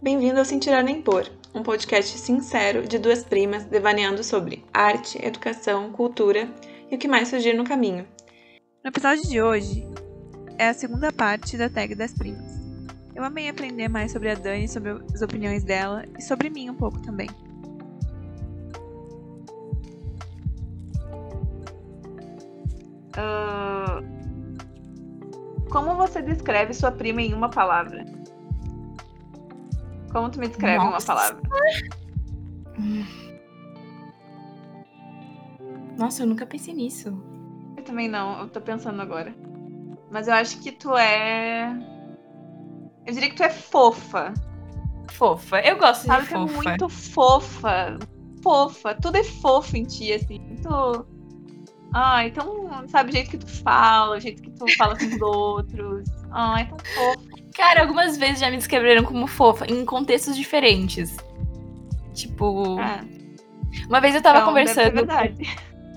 Bem-vindo ao Sem Tirar Nem Pôr, um podcast sincero de duas primas devaneando sobre arte, educação, cultura e o que mais surgir no caminho. No episódio de hoje é a segunda parte da tag das primas. Eu amei aprender mais sobre a Dani, sobre as opiniões dela e sobre mim um pouco também. Uh, como você descreve sua prima em uma palavra? Como tu me descreve em uma palavra? Nossa, eu nunca pensei nisso. Eu também não, eu tô pensando agora. Mas eu acho que tu é. Eu diria que tu é fofa. Fofa. Eu gosto Sabe de que é fofa. muito fofa. Fofa. Tudo é fofo em ti, assim. Muito. Ah, então, sabe, o jeito que tu fala, o jeito que tu fala com os outros. Ah, é tão fofo. Cara, algumas vezes já me descreveram como fofa, em contextos diferentes. Tipo, É, uma vez eu tava então, conversando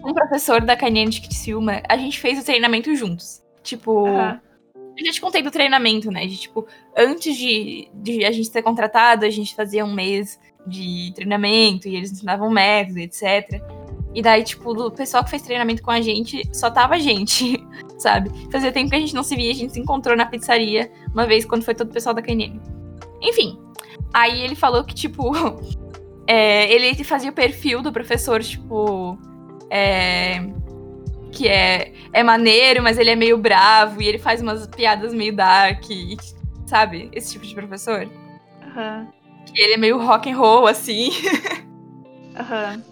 com um professor da KNN de Criciúma, a gente fez o treinamento juntos. Tipo, Aham. eu já te contei do treinamento, né? De, tipo, antes de, de a gente ser contratado, a gente fazia um mês de treinamento e eles ensinavam método, etc. E daí, tipo, do pessoal que fez treinamento com a gente, só tava a gente, sabe? Fazia tempo que a gente não se via, a gente se encontrou na pizzaria uma vez quando foi todo o pessoal da KNN. Enfim, aí ele falou que, tipo, é, ele fazia o perfil do professor, tipo, é, que é, é maneiro, mas ele é meio bravo e ele faz umas piadas meio dark, e, sabe? Esse tipo de professor. Aham. Que ele é meio rock and roll, assim. Aham.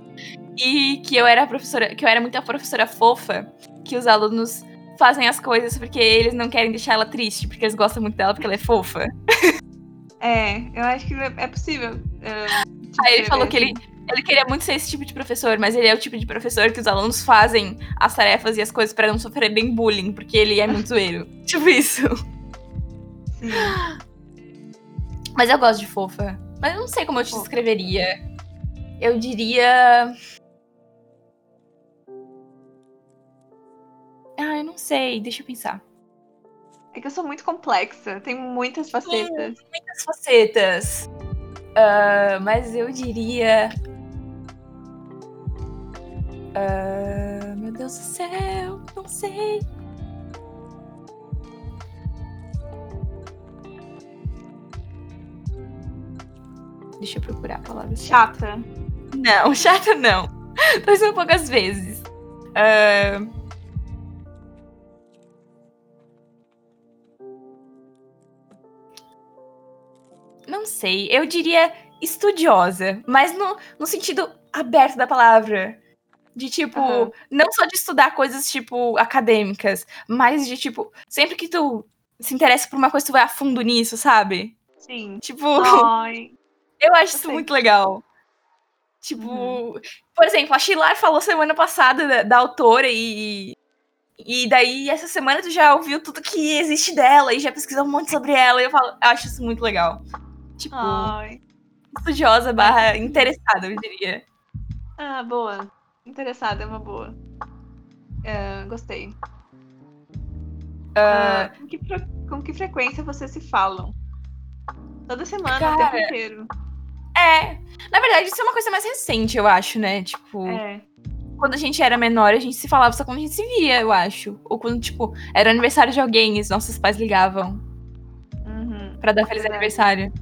E que eu era professora, que eu era muito a professora fofa, que os alunos fazem as coisas porque eles não querem deixar ela triste, porque eles gostam muito dela porque ela é fofa. É, eu acho que é possível. te Aí ele falou que ele, ele queria muito ser esse tipo de professor, mas ele é o tipo de professor que os alunos fazem as tarefas e as coisas pra não sofrerem bullying, porque ele é muito zoeiro. tipo isso. Sim. Mas eu gosto de fofa. Mas eu não sei como eu te descreveria. Eu diria. Ah, eu não sei. Deixa eu pensar. É que eu sou muito complexa, tem muitas facetas. Muitas facetas. Ah, mas eu diria. Ah, meu Deus do céu, não sei. Deixa eu procurar a palavra. Chata. Não, chata não. Tô pensando poucas vezes. Ah, Não sei, eu diria estudiosa, mas no, no sentido aberto da palavra. De tipo, Aham. não só de estudar coisas, tipo, acadêmicas, mas de tipo, sempre que tu se interessa por uma coisa, tu vai a fundo nisso, sabe? Sim. Tipo, Ai. eu acho isso sei. muito legal. Tipo, Uhum. por exemplo, a Chilar falou semana passada da, da autora e. E daí, essa semana, tu já ouviu tudo que existe dela e já pesquisou um monte sobre ela. E eu falo, eu acho isso muito legal. Tipo, Ai. estudiosa barra interessada, eu diria. Ah, boa. Interessada é uma boa. É, gostei. Ah, com, que com que frequência vocês se falam? Toda semana, o Cara. tempo inteiro. É. Na verdade, isso é uma coisa mais recente, eu acho, né? Tipo, É. quando a gente era menor, a gente se falava só quando a gente se via, eu acho. Ou quando, tipo, era aniversário de alguém e os nossos pais ligavam Uhum. pra dar feliz Verdade. aniversário.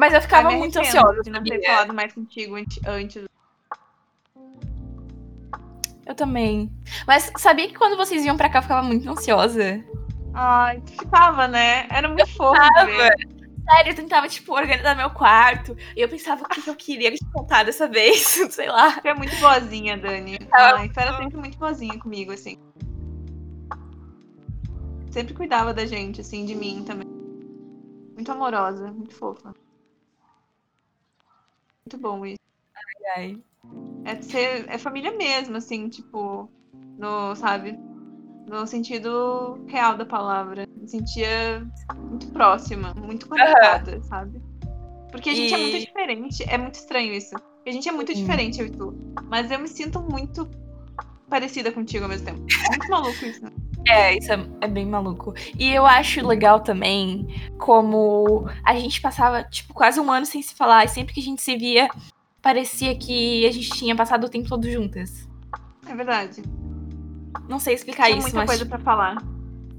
Mas eu ficava me muito ansiosa. de não ter falado mais contigo antes. Eu também. Mas sabia que quando vocês iam pra cá eu ficava muito ansiosa? Ai, tu ficava, né? Era muito fofo. Tava. ver. Sério, eu tentava, tipo, organizar meu quarto. E eu pensava o que, que eu queria te contar dessa vez. Sei lá. Tu é muito boazinha, Dani. Tu era sempre muito boazinha comigo, assim. Sempre cuidava da gente, assim, de mim também. Muito amorosa, muito fofa. Muito bom isso. Ai. É ser é família mesmo, assim, tipo, no, sabe? No sentido real da palavra. Me sentia muito próxima, muito conectada, sabe? Porque a gente é E- muito diferente. É muito estranho isso. A gente é muito diferente, eu e tu. Mas eu me sinto muito parecida contigo ao mesmo tempo. É muito maluco isso, né? É, isso é, é bem maluco. E eu acho legal também como a gente passava, tipo, quase um ano sem se falar, e sempre que a gente se via, parecia que a gente tinha passado o tempo todo juntas. É verdade. Não sei explicar Tinha isso, muita mas. coisa pra falar.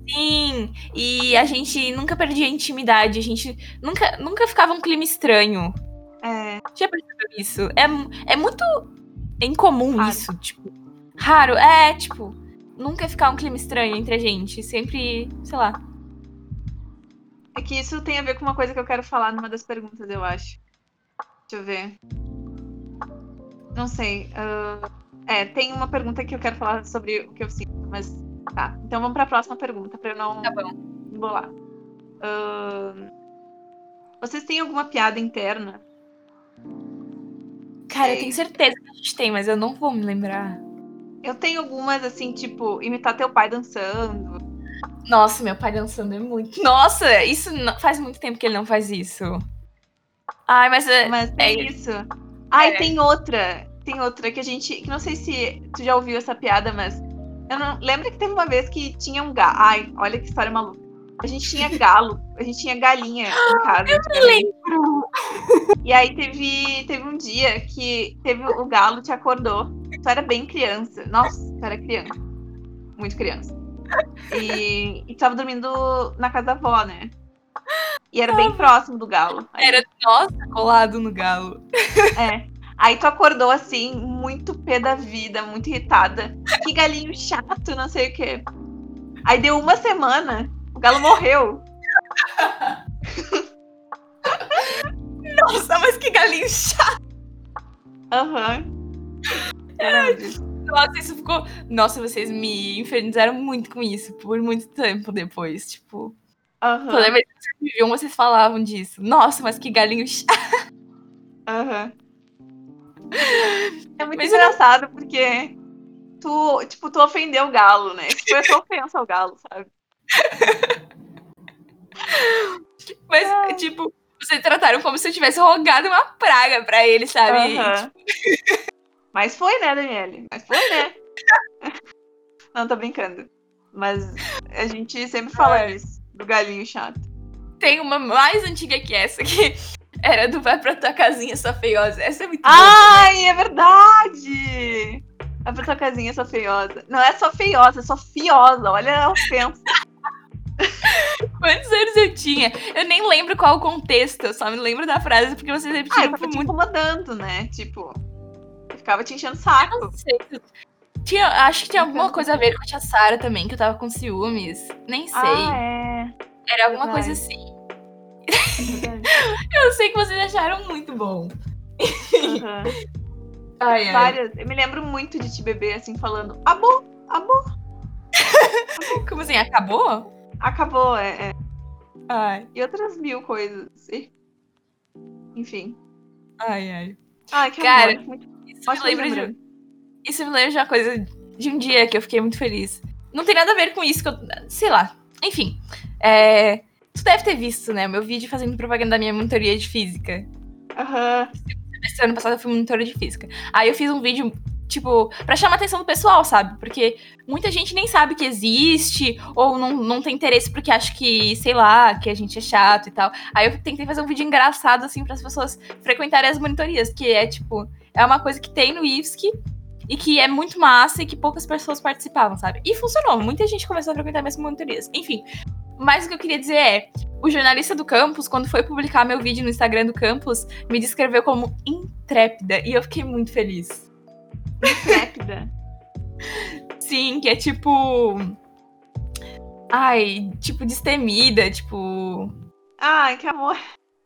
Sim! E a gente nunca perdia a intimidade, a gente nunca, nunca ficava um clima estranho. É, Já percebeu isso? É, é muito incomum Raro. isso, tipo. Raro, é, tipo, nunca ficar um clima estranho entre a gente. Sempre, sei lá. é que isso tem a ver com uma coisa que eu quero falar numa das perguntas, eu acho. Deixa eu ver. Não sei. ah, é, tem uma pergunta que eu quero falar sobre o que eu sinto, mas tá. Então vamos pra próxima pergunta, pra eu não Tá bom. embolar. Ahn, vocês têm alguma piada interna? Cara, eu Sei. tenho certeza que a gente tem, mas eu não vou me lembrar. Eu tenho algumas, assim, tipo, imitar teu pai dançando. Nossa, meu pai dançando é muito. Nossa, isso não- faz muito tempo que ele não faz isso. Ai, mas é. Mas é tem isso. E É. tem outra. Tem outra que a gente. Que não sei se tu já ouviu essa piada, mas. Eu não. Lembra que teve uma vez que tinha um galo. Ai, olha que história maluca. A gente tinha galo. A gente tinha galinha em casa. antigamente. E aí teve, teve um dia que teve o galo te acordou. Tu era bem criança. Nossa, tu era criança. Muito criança. E, e tu tava dormindo na casa da avó, né? E era bem próximo do galo. Aí Era, nossa, colado no galo. É. Aí tu acordou assim, muito pé da vida, muito irritada. Que galinho chato, não sei o quê. Aí deu uma semana, o galo morreu. Nossa, mas que galinho chato. Aham. Disso. Nossa, isso ficou. Nossa, vocês me infernizaram muito com isso por muito tempo depois. Tipo, Aham. toda vez que vocês me viam, vocês falavam disso. Nossa, mas que galinho chato. Aham. É muito Mas eu engraçado porque tu, tipo, tu ofendeu o galo, né? Tipo, eu só ofensa ao galo, sabe? Mas, tipo, vocês trataram como se eu tivesse rogado uma praga pra ele, sabe? Aham. Mas foi, né, Daniele? Mas foi, né? Não, tô brincando. Mas a gente sempre fala Ai. isso, do galinho chato. Tem uma mais antiga que essa, que era do Vai pra tua casinha, sua feiosa. Essa é muito boa. Ai, é verdade! Vai pra tua casinha, sua feiosa. Não é só feiosa, é só fiosa. Olha a ofensa. Quantos anos eu tinha? Eu nem lembro qual o contexto, eu só me lembro da frase porque vocês Ah, eu repetiram tava por muito incomodando, né? Tipo, ficava te enchendo o saco. Tinha, acho que tinha alguma coisa a ver com a tia Sara também, que eu tava com ciúmes. Nem sei. Ah, é. Era alguma verdade. coisa assim. Eu sei que vocês acharam muito bom. Aham. Ai, ai. Várias. Eu me lembro muito de te beber assim, falando: Amor, amor, Como assim? Acabou? acabou. É, é. Ai, E outras mil coisas. Enfim. ai, ai. Ai, que Cara, amor. Muito... Isso me lembra de, isso me lembra de uma coisa de um dia que eu fiquei muito feliz. Não tem nada a ver com isso que eu. Sei lá. Enfim. É, tu deve ter visto, né? Meu vídeo fazendo propaganda da minha monitoria de física. Aham. Esse ano passado eu fui monitora de física. Aí eu fiz um vídeo, tipo, pra chamar a atenção do pessoal, sabe? Porque muita gente nem sabe que existe, ou não, não tem interesse porque acha que, sei lá, que a gente é chato e tal. Aí eu tentei fazer um vídeo engraçado, assim, para as pessoas frequentarem as monitorias, que é, tipo, é uma coisa que tem no IFSC e que é muito massa e que poucas pessoas participavam, sabe? E funcionou. Muita gente começou a frequentar minhas monitorias. Enfim. Mas o que eu queria dizer é, o jornalista do campus, quando foi publicar meu vídeo no Instagram do campus, me descreveu como intrépida e eu fiquei muito feliz. Répida. Sim, que é tipo. Ai, tipo, destemida, tipo. Ai, que amor.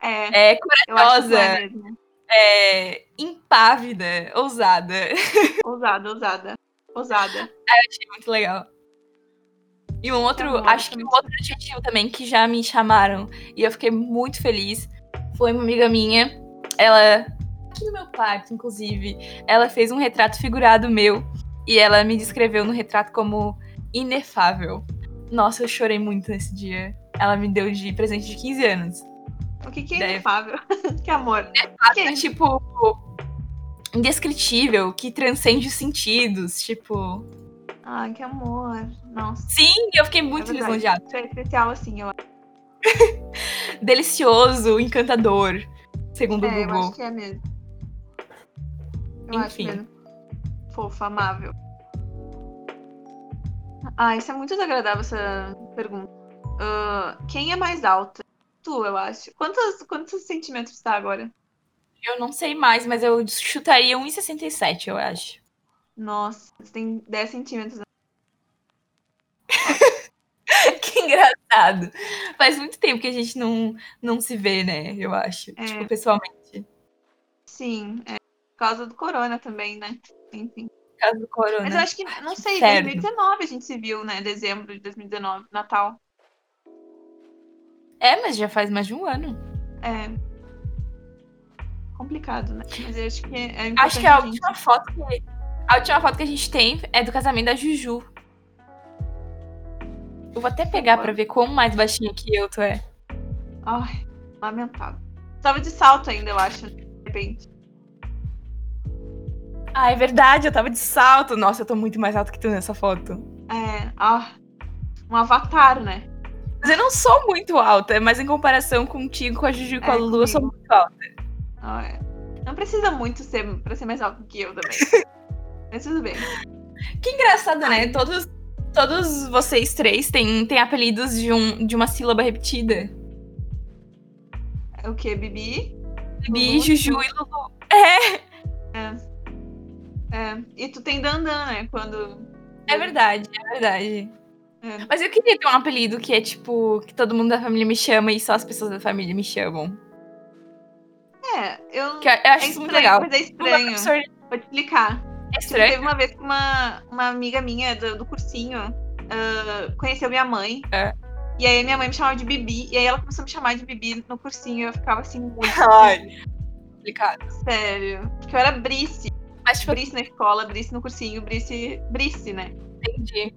É, É corajosa, é mesmo. é impávida, ousada. Ousada, ousada. Ousada. Achei muito legal. E um outro, Tá bom, acho que um outro adjetivo também que já me chamaram e eu fiquei muito feliz foi uma amiga minha. Ela, aqui no meu quarto, inclusive, ela fez um retrato figurado meu e ela me descreveu no retrato como inefável. Nossa, eu chorei muito nesse dia. Ela me deu de presente de 15 anos. O que, que é inefável? que amor. Que É tipo indescritível, que transcende os sentidos, tipo, Ai, que amor. Nossa. Sim, eu fiquei muito é lisonjeada. É especial, assim, eu Delicioso, encantador, segundo o É, eu Google. acho que é mesmo. Eu acho Enfim. mesmo. Fofa, amável. Ah, isso é muito desagradável, essa pergunta. Ah, quem é mais alta? Tu, eu acho. Quantos, quantos centímetros tá agora? Eu não sei mais, mas eu chutaria 1,67, eu acho. Nossa, você tem 10 centímetros. que engraçado. Faz muito tempo que a gente não, não se vê, né? Eu acho. É. Tipo, pessoalmente. Sim, é. Por causa do corona também, né? Enfim. Por causa do corona. Mas eu acho que, não sei, Certo. 2019 a gente se viu, né? Dezembro de 2019, Natal. É, mas já faz mais de um ano. É. Complicado, né? Mas eu acho que é importante Acho que a gente- última foto que. A última foto que a gente tem é do casamento da Juju. Eu vou até pegar pra ver como mais baixinha que eu tu é. Ai, lamentável. Tava de salto ainda, eu acho, de repente. Ah, é verdade, eu tava de salto. Nossa, eu tô muito mais alta que tu nessa foto. É, ah, um avatar, né? Mas eu não sou muito alta, mas em comparação contigo, com a Juju e com a É, Lulu, eu sou muito alta. Ah, é. Não precisa muito ser pra ser mais alto que eu também. Mas tudo bem. Que engraçado, né? Ai. Todos, todos vocês três têm, têm apelidos de, um, de uma sílaba repetida. É O que, Bibi? Bibi, Lulu. Juju e Lulu. É, É. E tu tem Dandan, né? Quando. é verdade, é verdade. É. Mas eu queria ter um apelido que é tipo, que todo mundo da família me chama e só as pessoas da família me chamam. É, eu. Que eu, acho é isso muito legal. mas é estranho. professor Vou te explicar. é Tipo, estranho. teve uma vez que uma, uma amiga minha do, do cursinho ah, conheceu minha mãe. É. E aí minha mãe me chamava de Bibi. E aí ela começou a me chamar de Bibi no cursinho. E eu ficava assim, muito Ai. Complicado. sério. Porque eu era Brice. Mas, tipo, Brice na escola, Brice no cursinho, Brice. Brice, né? entendi.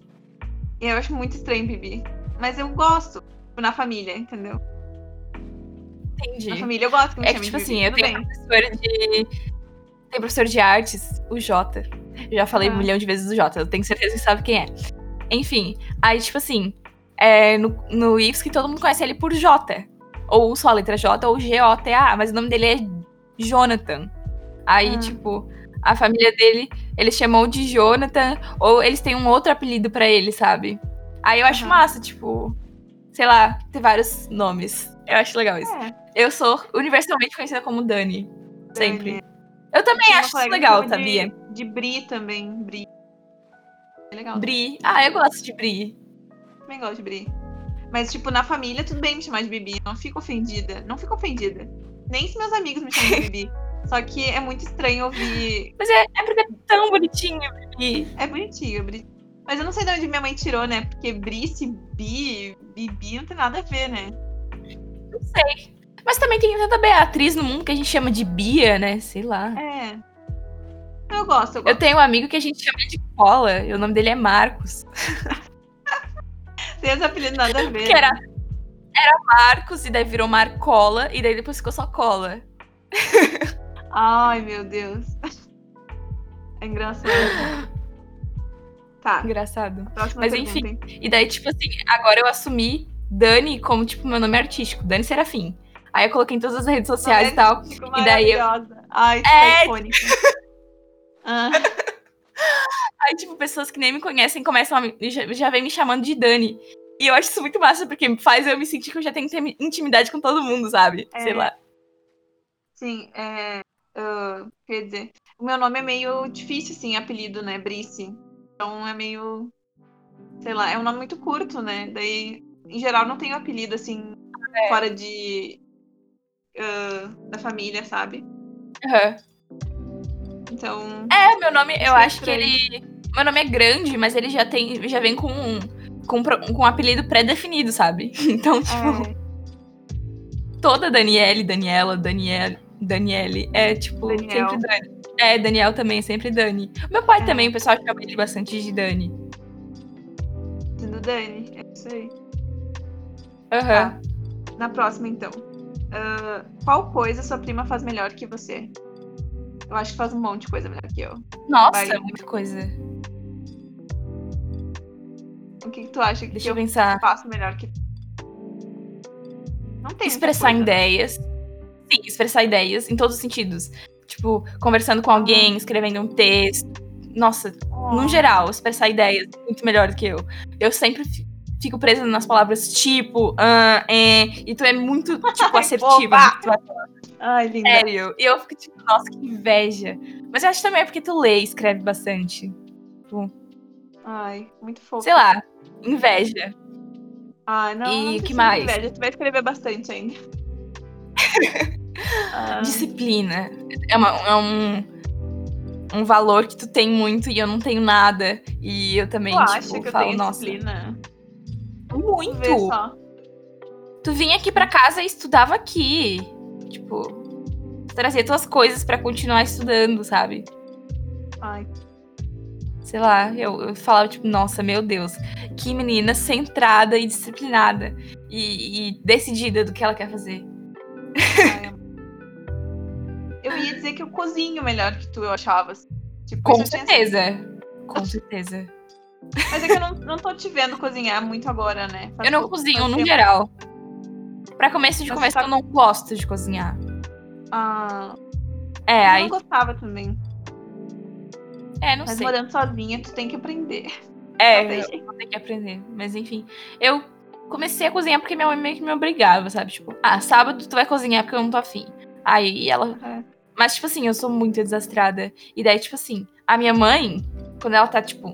E eu acho muito estranho Bibi. Mas eu gosto. Tipo, na família, entendeu? Entendi. Na família eu gosto que me É que, tipo assim, Bibi. eu tenho bem. professor de. Tem professor de artes, o Jota. Eu já falei Ah. um milhão de vezes do Jota, eu tenho certeza que sabe quem é. Enfim, aí, tipo assim, é, no, no IFSC todo mundo conhece ele por J. Ou só a letra J ou G-O-T-A, mas o nome dele é Jonathan. Aí, Ah. tipo, a família dele, eles chamam de Jonathan, ou eles têm um outro apelido pra ele, sabe? Aí eu acho Aham. massa, tipo, sei lá, ter vários nomes. Eu acho legal isso. É, Eu sou universalmente conhecida como Dani. Sempre. Dani. Eu também uma acho isso legal, sabia? De, de Bri também. Bri. É legal. Bri. Ah, eu gosto de Bri. Também gosto de Bri. Mas, tipo, na família, tudo bem me chamar de Bibi. Eu não fico ofendida. Não fico ofendida. Nem se meus amigos me chamam de Bibi. Só que é muito estranho ouvir. Mas é, é porque é tão bonitinho, Bri. É bonitinho, Bri. Mas eu não sei de onde minha mãe tirou, né? Porque Brice, Bi, Bibi não tem nada a ver, né? Não sei. Mas também tem tanta Beatriz no mundo que a gente chama de Bia, né? Sei lá. É. Eu gosto, eu Eu gosto. tenho um amigo que a gente chama de Cola. E o nome dele é Marcos. Tem esse apelido nada a ver. Que era, né? era Marcos e daí virou Marcola. E daí depois ficou só Cola. Ai, meu Deus. É engraçado. Tá, Engraçado. próxima Mas pergunta, enfim. hein? E daí, tipo assim, agora eu assumi Dani como, tipo, meu nome artístico. Dani Serafim. Aí eu coloquei em todas as redes sociais e tal. E daí eu- maravilhosa. Ai, que É. icônica. Ah, Aí, tipo, pessoas que nem me conhecem começam a me, já, já vem me chamando de Dani. E eu acho isso muito massa, porque faz eu me sentir que eu já tenho intimi- intimidade com todo mundo, sabe? É. Sei lá. sim, é. Ah, quer dizer, o meu nome é meio difícil, assim, apelido, né? Brice. Então é meio. Sei lá, é um nome muito curto, né? Daí, em geral, não tenho apelido, assim, É. fora de. ah, da família, sabe? Aham. Então. É, meu nome, eu é acho que ele. Meu nome é grande, mas ele já tem. Já vem com um. Com, com um apelido pré-definido, sabe? Então, tipo, é, toda Daniele, Daniela, Daniel, Daniele é, tipo, Daniel. sempre Dani. É, Daniel também, sempre Dani. Meu pai É. também, o pessoal chama ele bastante de Dani. sendo Dani, é isso aí. Aham. Na próxima, então. Ah, qual coisa sua prima faz melhor que você? Eu acho que faz um monte de coisa melhor que eu. Nossa, Vai. muita coisa. O que, que tu acha que Deixa eu eu pensar. faço melhor que? Não tem Expressar ideias. Sim, expressar ideias em todos os sentidos. Tipo, conversando com alguém, escrevendo um texto. Nossa, no geral, expressar ideias muito melhor do que eu. Eu sempre fi- fico presa nas palavras tipo, ah, é, e tu é muito, tipo, assertiva. Falar. Ai, linda. Sério. E eu fico tipo, nossa, que inveja. Mas eu acho também é porque tu lê e escreve bastante. Ai, muito fofo. Sei lá, inveja. Ai, não, E não que mais? Inveja. Tu vai escrever bastante ainda. Ah, Disciplina. É, uma- é um, um valor que tu tem muito e eu não tenho nada. E eu também, tu tipo, acha que eu falo, tenho nossa, disciplina? muito. Tu vinha aqui pra casa e estudava aqui. Tipo, trazia tuas coisas pra continuar estudando, sabe? Ai, Sei lá, eu, eu falava, tipo, nossa, meu Deus, que menina centrada e disciplinada. E, e decidida do que ela quer fazer. ai. Eu ia dizer que eu cozinho melhor que tu, eu achava. assim. Tipo, Com eu tinha certeza. Com certeza. Mas é que eu não, não tô te vendo cozinhar muito agora, né? Faz Eu não pouco- cozinho no tempo. geral. Pra começo de Mas conversa, tá- eu não gosto de cozinhar. Ah, É, eu aí. não gostava também. É, não Mas sei. morando sozinha, tu tem que aprender. É, tem eu que aprender. Mas enfim. Eu comecei a cozinhar porque minha mãe meio que me obrigava, sabe? Tipo, ah, sábado tu vai cozinhar porque eu não tô afim. Aí ela. É. Mas, tipo assim, eu sou muito desastrada. E daí, tipo assim, a minha mãe, quando ela tá, tipo.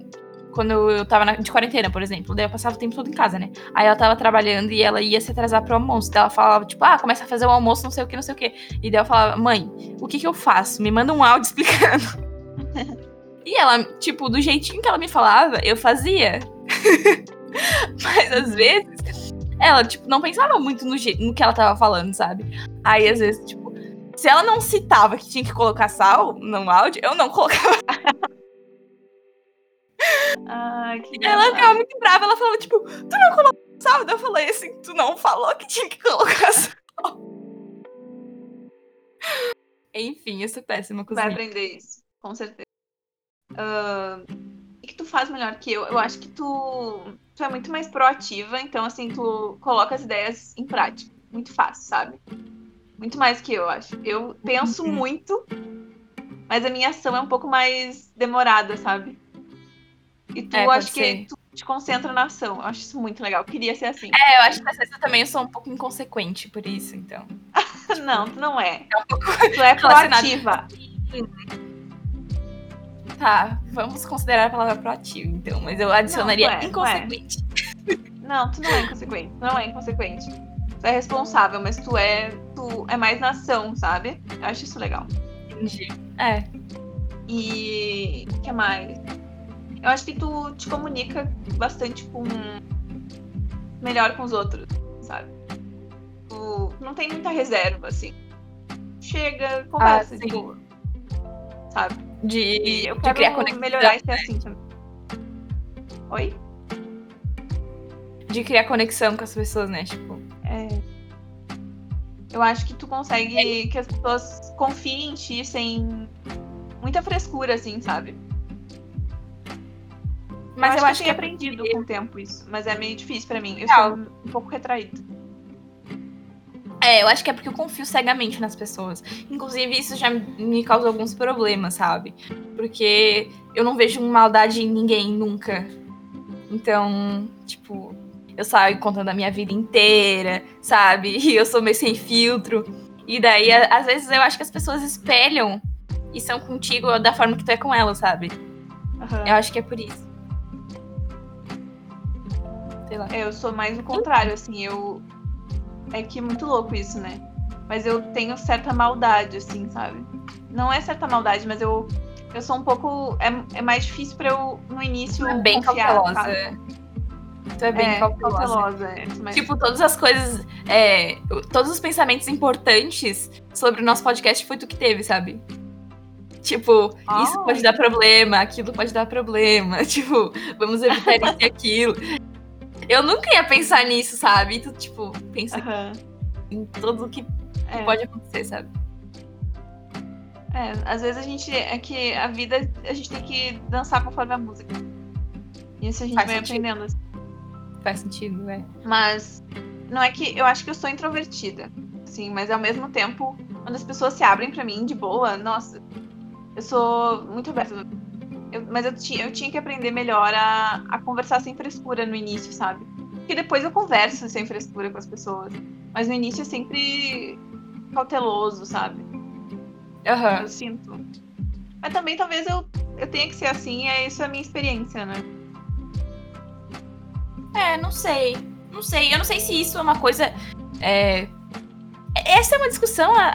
Quando eu tava na- de quarentena, por exemplo, daí eu passava o tempo todo em casa, né? Aí ela tava trabalhando e ela ia se atrasar pro almoço. Daí ela falava, tipo, ah, começa a fazer o almoço, não sei o que, não sei o que. E daí eu falava, mãe, o que que eu faço? Me manda um áudio explicando. e ela, tipo, do jeitinho que ela me falava, eu fazia. Mas às vezes, ela, tipo, não pensava muito no, no que ela tava falando, sabe? Aí, às vezes, tipo, se ela não citava que tinha que colocar sal no áudio, eu não colocava. Ai, que Ela ficava muito brava, ela falava, tipo, tu não colocou sal? Eu falei assim, tu não falou que tinha que colocar sal. Enfim, eu sou péssima Vai cozinha. aprender isso, com certeza. Ah, o que tu faz melhor que eu? Eu acho que tu, tu é muito mais proativa, então assim, tu coloca as ideias em prática. Muito fácil, sabe? Muito mais que eu, acho. Eu penso Uhum. muito, mas a minha ação é um pouco mais demorada, sabe? E tu É, acho que tu te concentra na ação. Eu acho isso muito legal. Eu queria ser assim. É, eu acho que às vezes eu também sou um pouco inconsequente por isso, então. Não, tu não é. É um pouco Tu é proativa. Tá, vamos considerar a palavra proativa, então. Mas eu adicionaria Não, não é, não é. inconsequente. Não, tu não é inconsequente. Tu não é inconsequente. Tu é responsável, mas tu é. Tu é mais na ação, sabe? Eu acho isso legal. Entendi. É. E. O que mais? Eu acho que tu te comunica bastante com. melhor com os outros, sabe? Tu não tem muita reserva, assim. Chega, conversa, sim. de boa. Sabe? De, E eu de quero criar conexão. melhorar e ser assim também. Oi? De criar conexão com as pessoas, né? Tipo. É. Eu acho que tu consegue que as pessoas confiem em ti sem muita frescura, assim, sabe? Mas eu, acho que, eu é aprendido com o tempo isso, mas é meio difícil pra mim. Eu Legal. sou um pouco retraída. É, eu acho que é porque eu confio cegamente nas pessoas. Inclusive, isso já me causa alguns problemas, sabe? Porque eu não vejo maldade em ninguém nunca. Então, tipo, eu saio contando a minha vida inteira, sabe? E eu sou meio sem filtro. E daí, às vezes, eu acho que as pessoas espelham e são contigo da forma que tu é com elas, sabe? Aham. Eu acho que é por isso. Sei lá. É, eu sou mais o contrário, assim, eu. É que é muito louco isso, né? Mas eu tenho certa maldade, assim, sabe? Não é certa maldade, mas eu. Eu sou um pouco. É, é mais difícil pra eu, no início, é bem confiar, cautelosa. sabe? Tu é bem é, cautelosa. cautelosa. é, mas- Tipo, todas as coisas. é, todos os pensamentos importantes sobre o nosso podcast foi tu que teve, sabe? Tipo, isso Ah. pode dar problema, aquilo pode dar problema. Tipo, vamos evitar isso e aquilo. Eu nunca ia pensar nisso, sabe? Tu, tipo, pensa em tudo que É. pode acontecer, sabe? É, às vezes a gente. É que a vida a gente tem que dançar conforme a música. Isso a gente Faz vai sentido. aprendendo. assim. Faz sentido, é. Mas não é que eu acho que eu sou introvertida, assim, mas ao mesmo tempo, quando as pessoas se abrem pra mim de boa, nossa, eu sou muito aberta. Eu- mas eu tinha, eu tinha que aprender melhor a, a conversar sem frescura no início, sabe? Porque depois eu converso sem frescura com as pessoas. Mas no início é sempre cauteloso, sabe? Aham. Eu sinto. Mas também talvez eu, eu tenha que ser assim, é isso a minha experiência, né? É, não sei. Não sei. Eu não sei se isso é uma coisa. é, Essa é uma discussão a-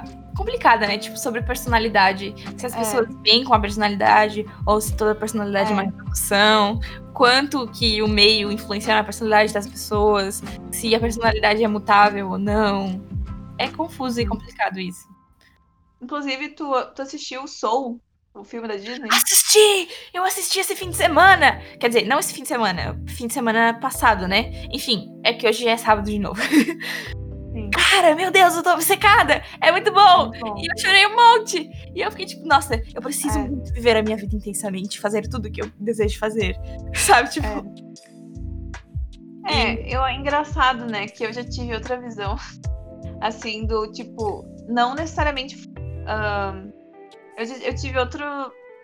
a- complicada, né? Tipo, sobre personalidade. Se as É. pessoas vêm com a personalidade, ou se toda personalidade é, É. uma reprodução. Quanto que o meio influencia na personalidade das pessoas. Se a personalidade é mutável ou não. É confuso e complicado isso. Inclusive, tu, tu assistiu o Soul, o filme da Disney? Assisti! Eu assisti esse fim de semana! Quer dizer, não esse fim de semana, fim de semana passado, né? Enfim, é que hoje é sábado de novo. Sim. Cara, meu Deus, eu tô obcecada! É muito bom! Bom. E eu chorei um monte! E eu fiquei tipo, nossa, eu preciso É. muito viver a minha vida intensamente, fazer tudo que eu desejo fazer. Sabe, tipo. É, eu, é engraçado, né? Que eu já tive outra visão. Assim, do tipo, não necessariamente. Eu, eu tive outro.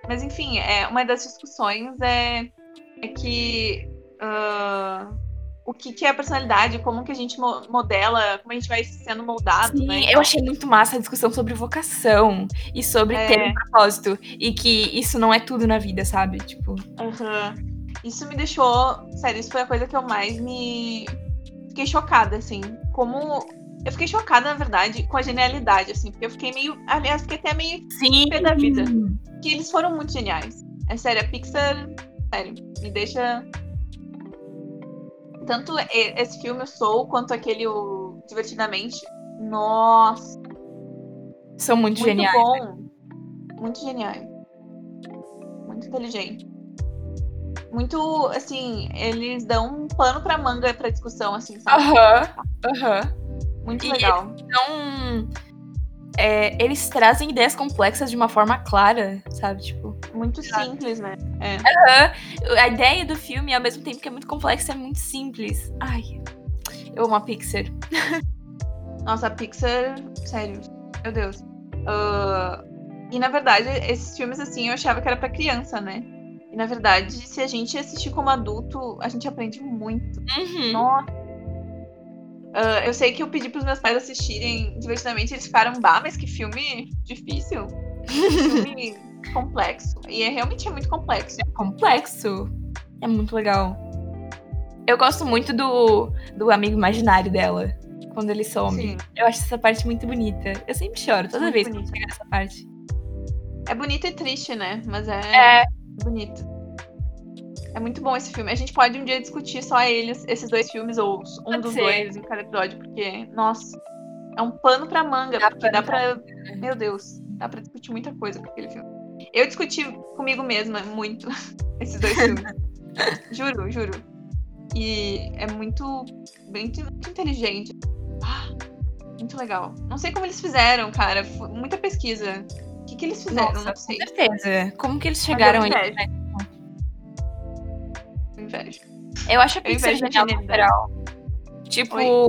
Mas enfim, é, uma das discussões é, é que. ah, o que, que é a personalidade, como que a gente mo- modela, como a gente vai sendo moldado, Sim, né? eu achei muito massa a discussão sobre vocação e sobre É. ter um propósito. E que isso não é tudo na vida, sabe? Tipo. Aham. Isso me deixou. Sério, isso foi a coisa que eu mais me. Fiquei chocada, assim. Como. Eu fiquei chocada, na verdade, com a genialidade, assim. Porque eu fiquei meio. Aliás, fiquei até meio. Sim. Pé da vida. Que eles foram muito geniais. É sério, a Pixar. Sério, me deixa. Tanto esse filme, o Soul, quanto aquele, o Divertidamente. Nossa, São muito, muito geniais. bom. Muito geniais. Muito inteligente. Muito, assim, eles dão um pano pra manga pra discussão, assim, sabe? Aham. Aham. Muito E legal. Então, é, eles trazem ideias complexas de uma forma clara, sabe? Tipo, Muito simples, né? É. a ideia do filme, ao mesmo tempo que é muito complexa, é muito simples. Ai, eu amo a Pixar. Nossa, a Pixar, sério, meu Deus. Ah, e na verdade, esses filmes, assim, eu achava que era pra criança, né? E na verdade, se a gente assistir como adulto, a gente aprende muito. Uhum. Nossa. Ah, eu sei que eu pedi pros meus pais assistirem divertidamente, eles ficaram, bah, mas que filme difícil. Que filme complexo. E é, realmente é muito complexo. Complexo. É muito legal. Eu gosto muito do, do amigo imaginário dela. Quando ele some. Sim. Eu acho essa parte muito bonita. Eu sempre choro toda Muito vez que bonita. chega nessa parte. É bonito e triste, né? Mas é, É. bonito. É muito bom esse filme. A gente pode um dia discutir só eles, esses dois filmes, ou um Pode dos ser. dois em cada episódio, porque, nossa, é um pano pra manga, Dá porque pano dá pra pra. Meu Deus, dá pra discutir muita coisa com aquele filme. Eu discuti comigo mesma muito esses dois filmes. juro, juro. E é muito, bem, muito inteligente. Ah, muito legal. Não sei como eles fizeram, cara. Foi muita pesquisa. O que, que eles fizeram? Nossa, Não sei. Com certeza. Como que eles chegaram aí? Eu acho a Pixar genial no genialidade. geral. Tipo, Oi?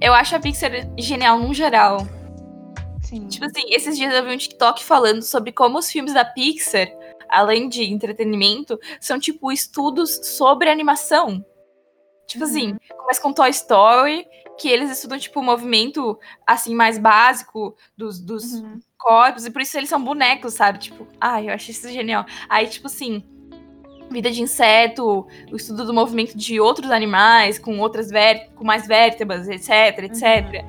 eu acho a Pixar genial no geral. Sim. Tipo assim, esses dias eu vi um TikTok falando sobre como os filmes da Pixar, além de entretenimento, são tipo estudos sobre animação. Tipo Uhum. assim, começa com Toy Story, que eles estudam, tipo, o movimento, assim, mais básico dos, dos Uhum. corpos, e por isso eles são bonecos, sabe? Tipo, ai, eu acho isso genial. Aí, tipo assim, vida de inseto, o estudo do movimento de outros animais, com outras ver com mais vértebras, etc, etc.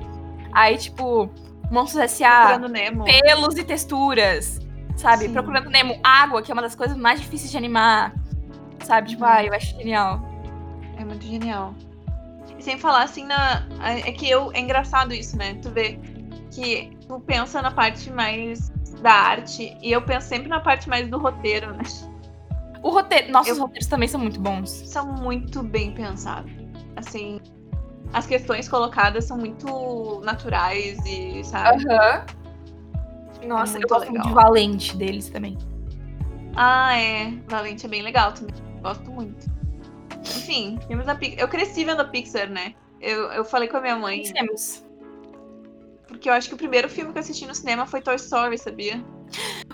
Aí, tipo, Monstros S.A., pelos e texturas, sabe? Sim. Procurando Nemo, água, que é uma das coisas mais difíceis de animar, sabe? Tipo, Uhum. ai, eu acho genial. É muito genial. E sem falar assim na. É que eu. É engraçado isso, né? Tu vê que tu pensa na parte mais da arte e eu penso sempre na parte mais do roteiro, né? O roteiro, nossos Eu- roteiros também são muito bons. São muito bem pensados. Assim, as questões colocadas são muito naturais e, sabe? Aham. Nossa, muito eu gosto legal. muito de Valente deles também. Ah, é. Valente é bem legal também. Gosto muito. Enfim, filmes da Pixar. Eu cresci vendo a Pixar, né? Eu, eu falei com a minha mãe. Temos. Porque eu acho que o primeiro filme que eu assisti no cinema foi Toy Story, sabia?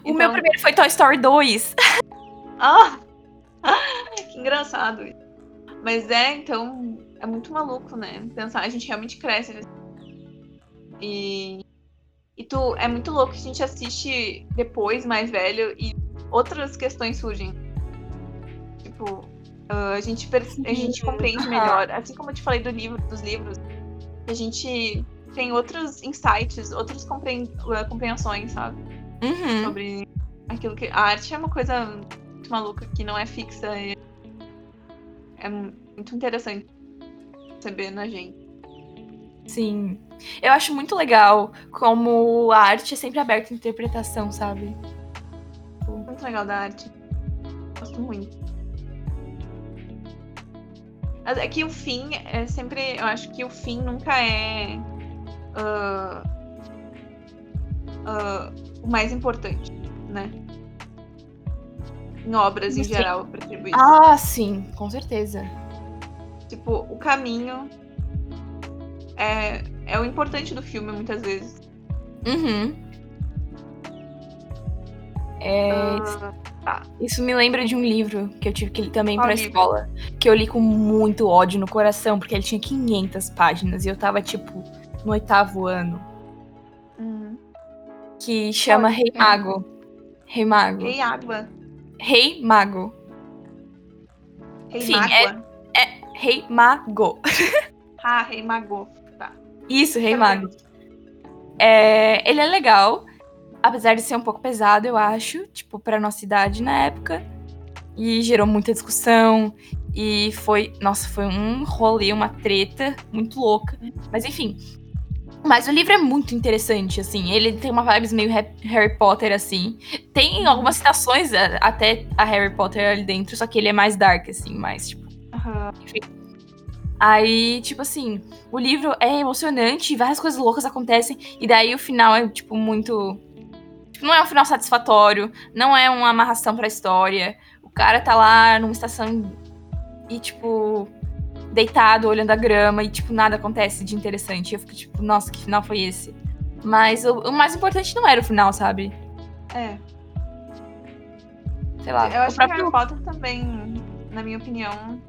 O meu primeiro foi Toy Story 2. Ah! que engraçado. isso. Mas é, então, é muito maluco, né? Pensar, a gente realmente cresce. E, e tu, é muito louco que a gente assiste depois, mais velho, e outras questões surgem. Tipo, ah, a gente, a gente compreende melhor. Assim como eu te falei do livro, dos livros, a gente tem outros insights, outras compre- ah, compreensões, sabe? Uhum. sobre aquilo que. A arte é uma coisa muito maluca que não é fixa. É, é muito interessante perceber na gente. Sim. Eu acho muito legal como a arte é sempre aberta à interpretação, sabe? Muito legal da arte. Gosto muito. É que o fim é sempre. Eu acho que o fim nunca é. ah, ah, o mais importante, né? Em obras em Sim. geral, percebo isso. Ah, sim, com certeza. Tipo, o caminho é, é o importante do filme, muitas vezes. Uhum. É, Ah, Isso me lembra de um livro que eu tive que ler também Qual pra livro? escola. Que eu li com muito ódio no coração, porque ele tinha 500 páginas e eu tava, tipo, no oitavo ano. hum. Que chama? Rei Mago. Rei Mago. Rei Água. Rei Mago. Rei Sim, Mágua. Rei Mago. Ah, Rei Mago. Isso, Rei Tá Mago. É, ele é legal, apesar de ser um pouco pesado, eu acho, tipo, pra nossa idade na época. E gerou muita discussão. E foi, nossa, foi um rolê, uma treta muito louca. Mas enfim. Mas o livro é muito interessante, assim. Ele tem uma vibes meio Ha- Harry Potter, assim. Tem algumas citações a- até a Harry Potter ali dentro, só que ele é mais dark, assim, mais, tipo, Aham. Aí, tipo assim, o livro é emocionante, várias coisas loucas acontecem, e daí o final é, tipo, muito. tipo, não é um final satisfatório, não é uma amarração pra história. O cara tá lá numa estação e, tipo, deitado, olhando a grama, e, tipo, nada acontece de interessante. E eu fico, tipo, nossa, que final foi esse? Mas o, o mais importante não era o final, sabe? É. Sei lá. Eu acho próprio... que Harry Potter também, na minha opinião,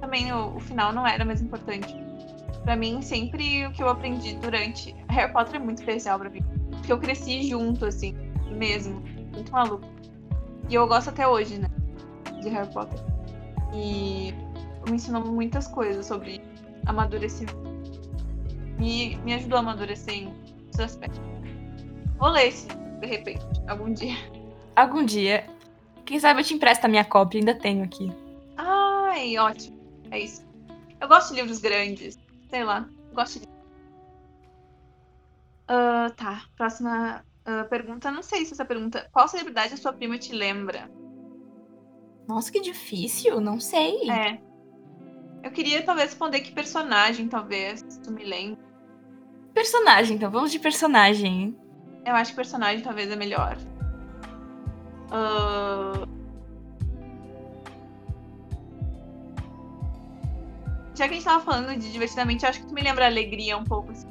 também o, o final não era mais importante. Pra mim, sempre o que eu aprendi durante. Harry Potter é muito especial pra mim. Porque eu cresci junto, assim, mesmo. Muito maluco. E eu gosto até hoje, né? De Harry Potter. E me ensinou muitas coisas sobre amadurecimento. Me, me ajudou a amadurecer em muitos aspectos. Vou ler esse, de repente, algum dia. Algum dia. Quem sabe eu te empresto a minha cópia, ainda tenho aqui. Ai, ótimo. É isso. Eu gosto de livros grandes. Sei lá. Gosto de. Ah, tá. Próxima ah, pergunta. Não sei se essa pergunta. Qual celebridade a sua prima te lembra? Nossa, que difícil, não sei. É. Eu queria talvez responder que personagem, talvez. Tu me lembra. Personagem, então, vamos de personagem. Eu acho que personagem talvez é melhor. Ah, Já que a gente tava falando de divertidamente, eu acho que tu me lembra a alegria um pouco. assim.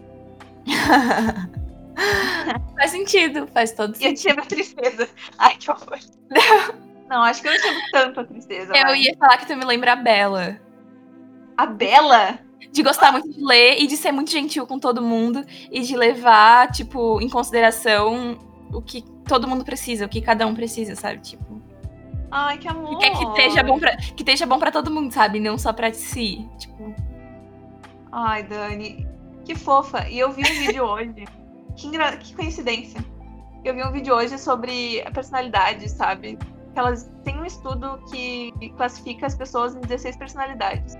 faz sentido, faz todo E eu sentido. te lembro a tristeza. Ai, que horror. Não, acho que eu não lembro tanto a tristeza. Eu vai. ia falar que tu me lembra a Bela. A Bela? De gostar muito de ler e de ser muito gentil com todo mundo e de levar, tipo, em consideração o que todo mundo precisa, o que cada um precisa, sabe? Tipo, Ai, que amor. que que esteja bom pra, que esteja bom pra todo mundo, sabe? Não só pra si. Tipo, Ai, Dani. Que fofa. E eu vi um vídeo hoje. Que, engra... que coincidência. Eu vi um vídeo hoje sobre a personalidade, sabe? Que elas têm um estudo que classifica as pessoas em 16 personalidades.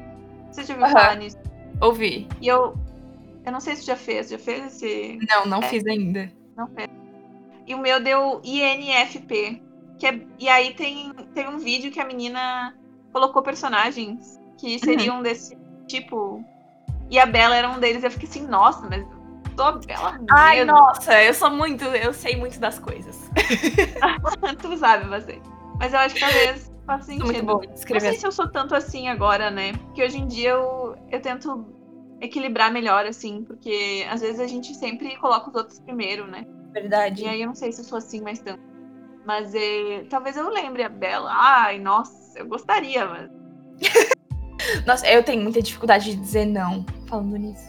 Você já ouviu Aham. falar nisso? ouvi. E eu. Eu não sei se já fez. Já fez esse. Não, não É. fiz ainda. Não fez. E o meu deu INFP. Que é, e aí tem, tem um vídeo que a menina colocou personagens que seriam desse tipo. E a Bela era um deles. Eu fiquei assim, nossa, mas a Bela Ai, mesmo. nossa, eu sou muito, eu sei muito das coisas. tu sabe, você. Mas eu acho que talvez faz sentido. muito boa em Não sei se eu sou tanto assim agora, né? Porque hoje em dia eu, eu tento equilibrar melhor, assim, porque às vezes a gente sempre coloca os outros primeiro, né? verdade. E aí eu não sei se eu sou assim mais tanto. Mas eh, talvez eu lembre a Bela. Ai, nossa, eu gostaria, mas. Nossa, eu tenho muita dificuldade de dizer não falando nisso.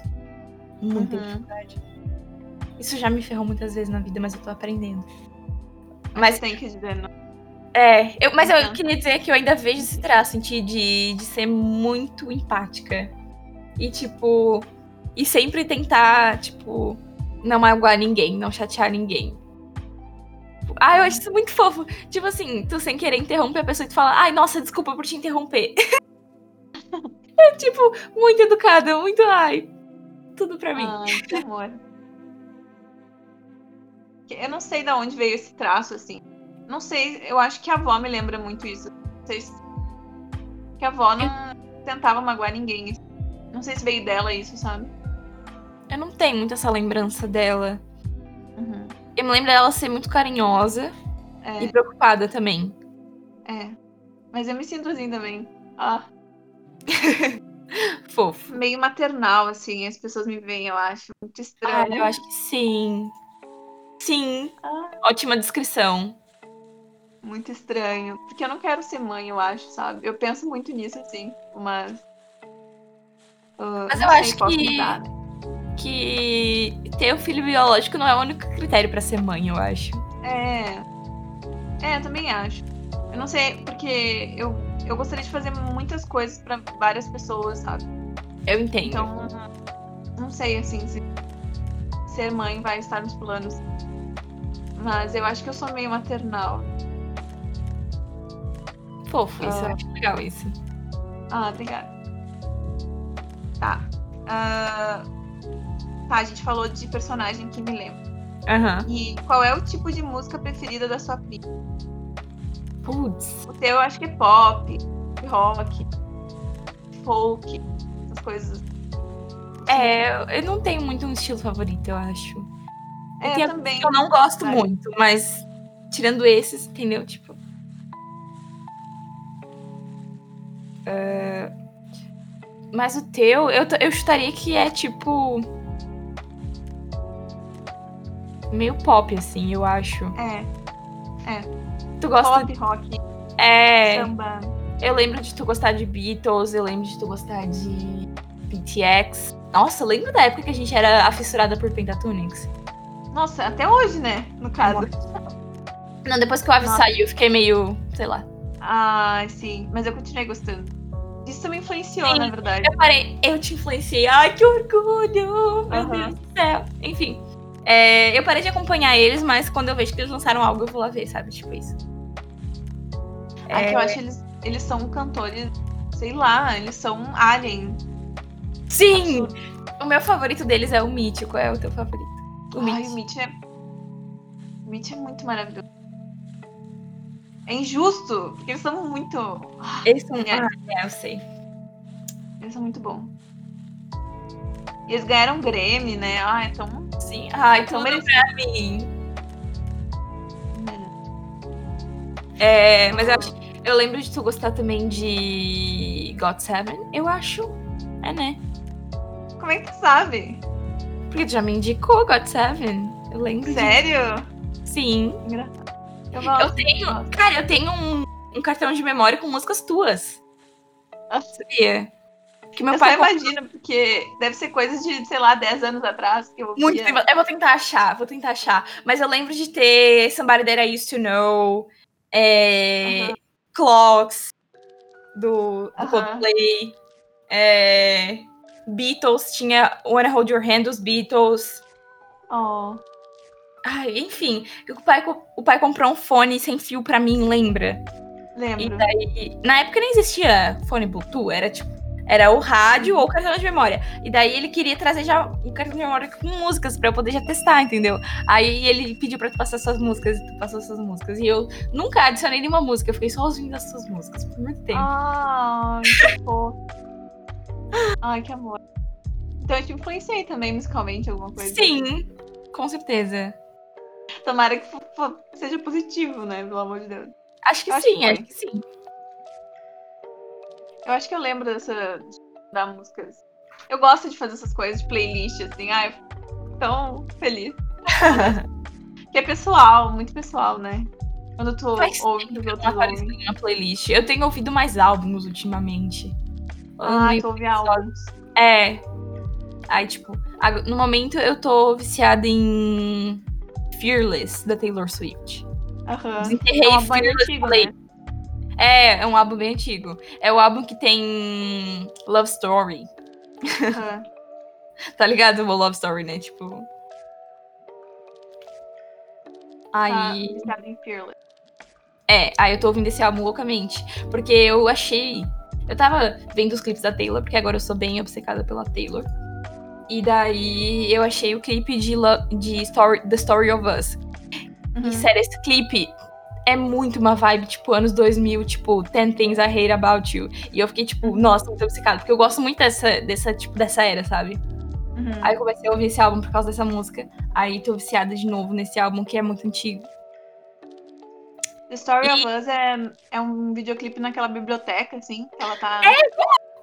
Muita Uhum. dificuldade. Isso já me ferrou muitas vezes na vida, mas eu tô aprendendo. Mas Mas tem que dizer não. É, eu, mas eu Uhum. queria dizer que eu ainda vejo esse traço de, de, de ser muito empática. E, tipo, e sempre tentar, tipo, não magoar ninguém, não chatear ninguém. Ah, eu acho isso muito fofo. Tipo assim, tu sem querer interromper a pessoa e tu fala, ai, nossa, desculpa por te interromper. é, tipo, muito educada, muito, ai, tudo pra mim. Ai, que amor. Eu não sei de onde veio esse traço, assim. Não sei, eu acho que a avó me lembra muito isso. Não sei se... Que a avó não tentava magoar ninguém. Não sei se veio dela isso, sabe? Eu não tenho muito essa lembrança dela. Uhum. Eu me lembro dela ser muito carinhosa É, e preocupada também. é. Mas eu me sinto assim também. Ah, Fofo. meio maternal, assim. As pessoas me veem, eu acho. Muito Ah, estranho. eu acho que sim. Sim. Ah. Ótima descrição. Muito estranho. Porque eu não quero ser mãe, eu acho, sabe? Eu penso muito nisso, assim. Mas. ah, Mas eu acho que-? Que ter o filho biológico não é o único critério pra ser mãe, eu acho. É. É, eu também acho. Eu não sei, porque eu, eu gostaria de fazer muitas coisas pra várias pessoas, sabe? Eu entendo. Então, não sei, assim, se ser mãe vai estar nos planos. Mas eu acho que eu sou meio maternal. Fofo, isso Ah. eu acho legal isso. Ah, obrigada. Tá. Ah, tá, a gente falou de personagem que me lembra. Aham. E qual é o tipo de música preferida da sua prima? Putz. O teu eu acho que é pop, rock, folk, essas coisas. É, eu não tenho muito um estilo favorito, eu acho. É, tem eu também. Eu não gosto muito, mas tirando esses, entendeu? Tipo. É, Mas o teu, eu, eu chutaria que é tipo. Meio pop, assim, eu acho. É, Tu gosta. pop, rock, É. samba. Eu lembro de tu gostar de Beatles, eu lembro de tu gostar de BTX. Nossa, lembro da época que a gente era afissurada por Pentatonix. Nossa, até hoje, né? No caso. Não, depois que o Nossa. saiu, eu fiquei meio, sei lá. Ah, sim. Mas eu continuei gostando. Isso me influenciou, Sim, na verdade. Eu parei, eu te influenciei. Ai, que orgulho! Meu Aham. Deus do céu. Enfim. é, eu parei de acompanhar eles, mas quando eu vejo que eles lançaram algo, eu vou lá ver, sabe? Tipo isso. Ah, que eu acho que eles, eles são cantores, sei lá, eles são alien. Sim! O meu favorito deles é o Mítico. É o teu favorito? O Ai, Mitch. o Mitch é. O Mitch é muito maravilhoso. É injusto, porque eles são muito. Eles são. É. Ah, é, eu sei. Eles são muito bons. Eles ganharam Grammy, né? Ah, então. Sim. Ai, Então merecido. pra mim. É, mas eu acho. Eu lembro de tu gostar também de God Seven, eu acho. É, né? Como é que tu sabe? Porque tu já me indicou God Seven. Eu lembro. Sério? Sim. Engraçado. Eu, Eu tenho. gosto. Cara, eu tenho um, um cartão de memória com músicas tuas. Ah. Sabia? Que meu Eu só pai. comprou imagino, porque deve ser coisa de, sei lá, 10 anos atrás que eu ouvia. Muito tempo. Eu vou tentar achar, vou tentar achar. Mas eu lembro de ter Somebody That I Used to Know, é, Aham. Clocks, do, do Aham. Coldplay, é, Beatles, tinha Wanna Hold Your Hand dos Beatles. Oh, Ai, enfim, o pai, o pai comprou um fone sem fio pra mim, lembra? E lembro. daí, na época nem existia fone Bluetooth, era tipo, era o rádio ou o cartão de memória. E daí ele queria trazer já um cartão de memória com músicas pra eu poder já testar, entendeu? Aí ele pediu pra tu passar suas músicas e tu passou suas músicas. E eu nunca adicionei nenhuma música, eu fiquei só ouvindo as suas músicas por muito tempo. Ai, que fofo. Ai, que amor. Então eu te influenciei também musicalmente alguma coisa. Sim, com certeza. Tomara que seja positivo, né? Pelo amor de Deus. Acho que Acho sim, que foi. acho que sim. Eu acho que eu lembro dessa. da música. Eu gosto de fazer essas coisas de playlist, assim. Ai, eu tão feliz. que é pessoal, muito pessoal, né? Quando tu Faz ouve os que outros ouvem. na playlist. Eu tenho ouvido mais álbuns ultimamente. Ai, Amo tu ouve álbuns. É. Aí, tipo, no momento eu tô viciada em Fearless, da Taylor Swift. Aham. Desenterrei É um álbum antigo, falei, né? É, é um álbum bem antigo. É o álbum que tem Love Story. Aham. Tá ligado? O Love Story, né? Tipo. Tá Aí. viciado em Fearless. É, aí eu tô ouvindo esse álbum loucamente. Porque eu achei. Eu tava vendo os clipes da Taylor, porque agora eu sou bem obcecada pela Taylor. E daí eu achei o clipe de, Lo- de Story, The Story of Us. Uhum. E sério, esse clipe é muito uma vibe, tipo, anos 2000, tipo, 10 Things I Hate About You. E eu fiquei, tipo, nossa, muito obcecada. Porque eu gosto muito dessa, dessa, tipo, dessa era, sabe? Uhum. Aí eu comecei a ouvir esse álbum por causa dessa música. Aí tô viciada de novo nesse álbum que é muito antigo. The Story E- of Us é, é um videoclipe naquela biblioteca, assim, que ela tá.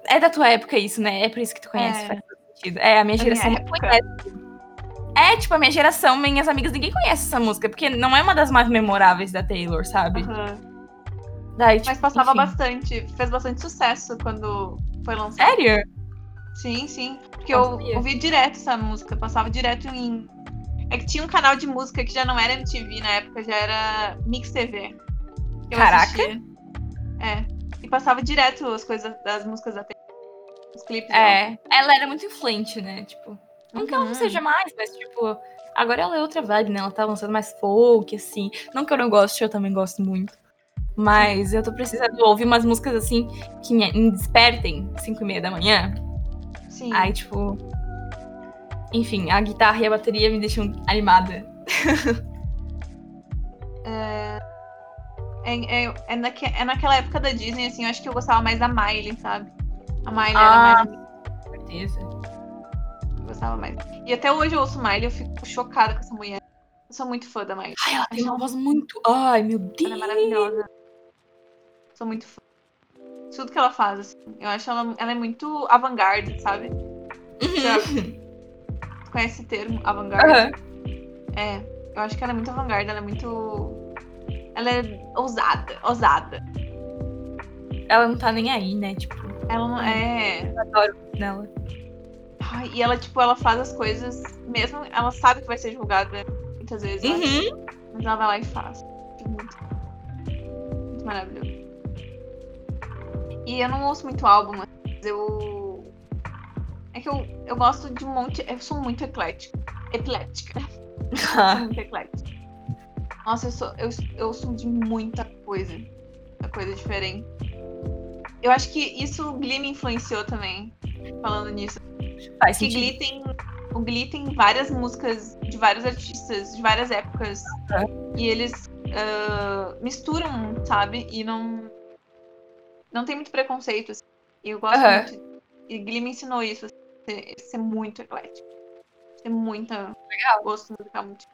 É da tua época isso, né? É por isso que tu conhece, É. sentido. É, a minha minha geração não conhece. É, tipo, a minha geração, minhas amigas, ninguém conhece essa música, porque não é uma das mais memoráveis da Taylor, sabe? Aham. Daí, tipo, Mas passava enfim. bastante, fez bastante sucesso quando foi lançado. Sério? Sim, sim. Porque eu ouvi direto essa música, passava direto em. É que tinha um canal de música que já não era MTV na época, já era Mix TV. eu Caraca. assistia. É. E passava direto as coisas das músicas da Taylor. Os clipes. dela. É. Ela era muito influente, né? Tipo, não que ela não Uhum. seja mais, mas, tipo, agora ela é outra vibe, né? Ela tá lançando mais folk, assim. Não que eu não goste, eu também gosto muito. Mas eu tô precisando ouvir umas músicas, assim, que me despertem 5 e meia da manhã. Sim. Aí, tipo. Enfim, a guitarra e a bateria me deixam animada. É, é, é, naque- é naquela época da Disney, assim, eu acho que eu gostava mais da Miley, sabe? A Miley Ah. era mais. Com certeza. Eu gostava mais. E até hoje eu ouço Miley, eu fico chocada com essa mulher. Eu sou muito fã da Miley. Ai, ela tem uma voz muito. Ai, meu Deus. Ela é maravilhosa. Sou muito fã. Tudo que ela faz, assim. Eu acho ela, ela é muito avant-garde, sabe? Já Tu conhece esse termo, avant-garde? Aham. É. Eu acho que ela é muito avant-garde, ela é muito. Ela é ousada, ousada. Ela não tá nem aí, né? Tipo, Ela não é. eu adoro nela. Ai, e ela, tipo, ela faz as coisas, mesmo ela sabe que vai ser julgada muitas vezes. Uhum. mas ela vai lá e faz. Muito, muito maravilhoso. E eu não ouço muito álbum, mas eu. É que eu, eu gosto de um monte. Eu sou muito eclética. Eclética. sou muito eclética. Nossa, eu, sou, eu, eu ouço de muita coisa. Muita coisa diferente. Eu acho que isso o Glee me influenciou também. Falando nisso. Faz Que sentido. Glee tem, o Glee tem várias músicas de vários artistas, de várias épocas. E eles ah, misturam, sabe? E não. Não tem muito preconceito. assim. E eu gosto Aham. muito. E Glee me ensinou isso. assim, Ser, ser muito eclético. Ter muita Legal. gosto musical muito.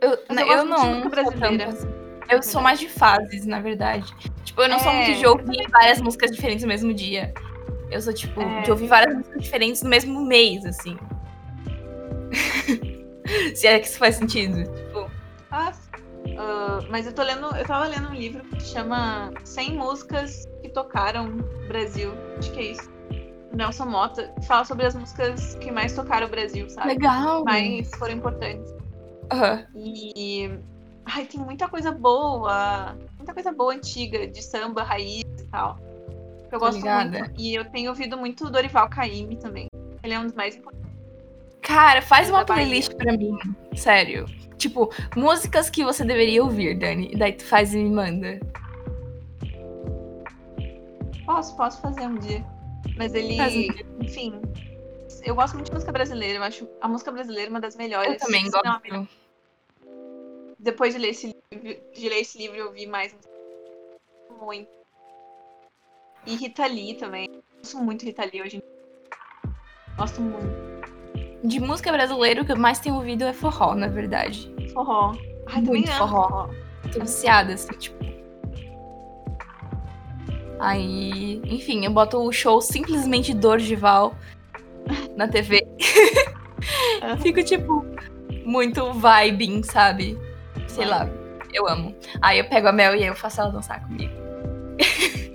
Eu, Mas eu, eu não. música brasileira. Eu sou mais de fases, na verdade. Tipo, eu não sou É. muito de ouvir várias músicas diferentes no mesmo dia. Eu sou, tipo, É. de ouvir várias músicas diferentes no mesmo mês, assim. Se é que isso faz sentido. Tipo, Ah, ah, mas eu tô lendo. Eu tava lendo um livro que chama 100 músicas que tocaram no Brasil. Acho que é isso. Nelson Mota fala sobre as músicas que mais tocaram o Brasil, sabe? legal. Mais foram importantes. Aham. E. Ai, tem muita coisa boa. Muita coisa boa antiga, de samba, raiz e tal. Eu Tô gosto ligada. muito. E eu tenho ouvido muito Dorival Caymmi também. Ele é um dos mais importantes. Cara, faz uma Bahia. playlist pra mim. Sério. Tipo, músicas que você deveria ouvir, Dani. E daí tu faz e me manda. Posso, posso fazer um dia. Mas ele. Um. Enfim. Eu gosto muito de música brasileira. Eu acho a música brasileira uma das melhores. Eu também gosto. Depois de ler esse livro, de ler esse livro eu vi mais muito. E Rita Lee também. Eu gosto muito Rita Lee hoje em dia. Gosto muito. De música brasileira, o que eu mais tenho ouvido é forró, na verdade. Forró. Ai, Muito forró. forró. Tô viciada, assim, tipo. Aí, enfim, eu boto o show simplesmente Dorgival na TV. Fico, tipo, muito vibing, sabe? Sei lá, eu amo. Aí eu pego a Mel e eu faço ela dançar comigo.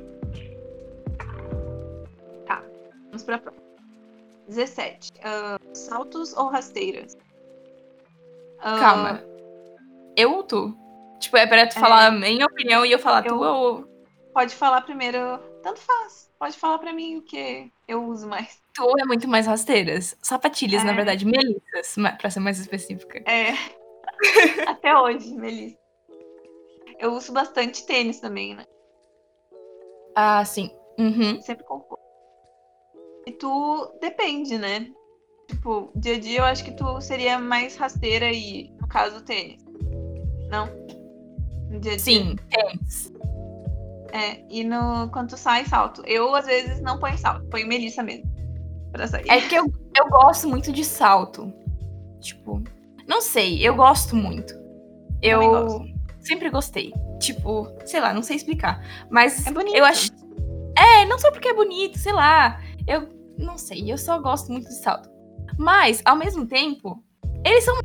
Vamos pra próxima. 17. Ah, saltos ou rasteiras? Ah, Calma. Eu ou tu? Tipo, é pra tu É. falar a minha opinião e eu falar Eu- tua ou Pode falar primeiro. Tanto faz. Pode falar pra mim o que eu uso mais. tu é muito mais rasteiras? Sapatilhas, na É. verdade, melissas, pra ser mais específica. É. Até hoje, Melissa. Eu uso bastante tênis também, né? Ah, sim. Uhum. Sempre concordo. E tu depende, né? Tipo, dia a dia eu acho que tu seria mais rasteira e, no caso, tênis. Não? No dia a dia. Sim, tênis. É, e no, quando tu sai, salto. Eu, às vezes, não ponho salto. Ponho Melissa mesmo. Pra sair. É que eu, eu gosto muito de salto. Tipo, não sei, eu gosto muito. Eu gosto. sempre gostei. Tipo, sei lá, não sei explicar. Mas É bonito. eu acho. É, não só porque é bonito, sei lá. Eu não sei, eu só gosto muito de salto. Mas, ao mesmo tempo, eles são.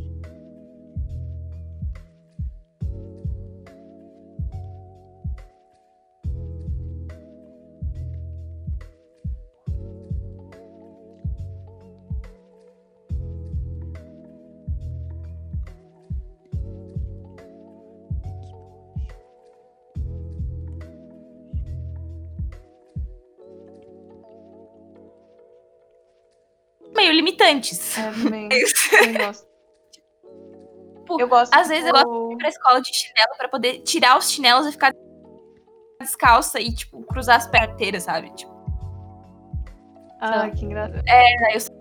Limitantes. É, eu também, também gosto. Tipo, Eu gosto. às vezes eu tipo, ir pra escola de chinelo pra poder tirar os chinelos e ficar descalça e, tipo, cruzar as pernas inteiras, sabe? Tipo, Ah, que engraçado. aí eu sou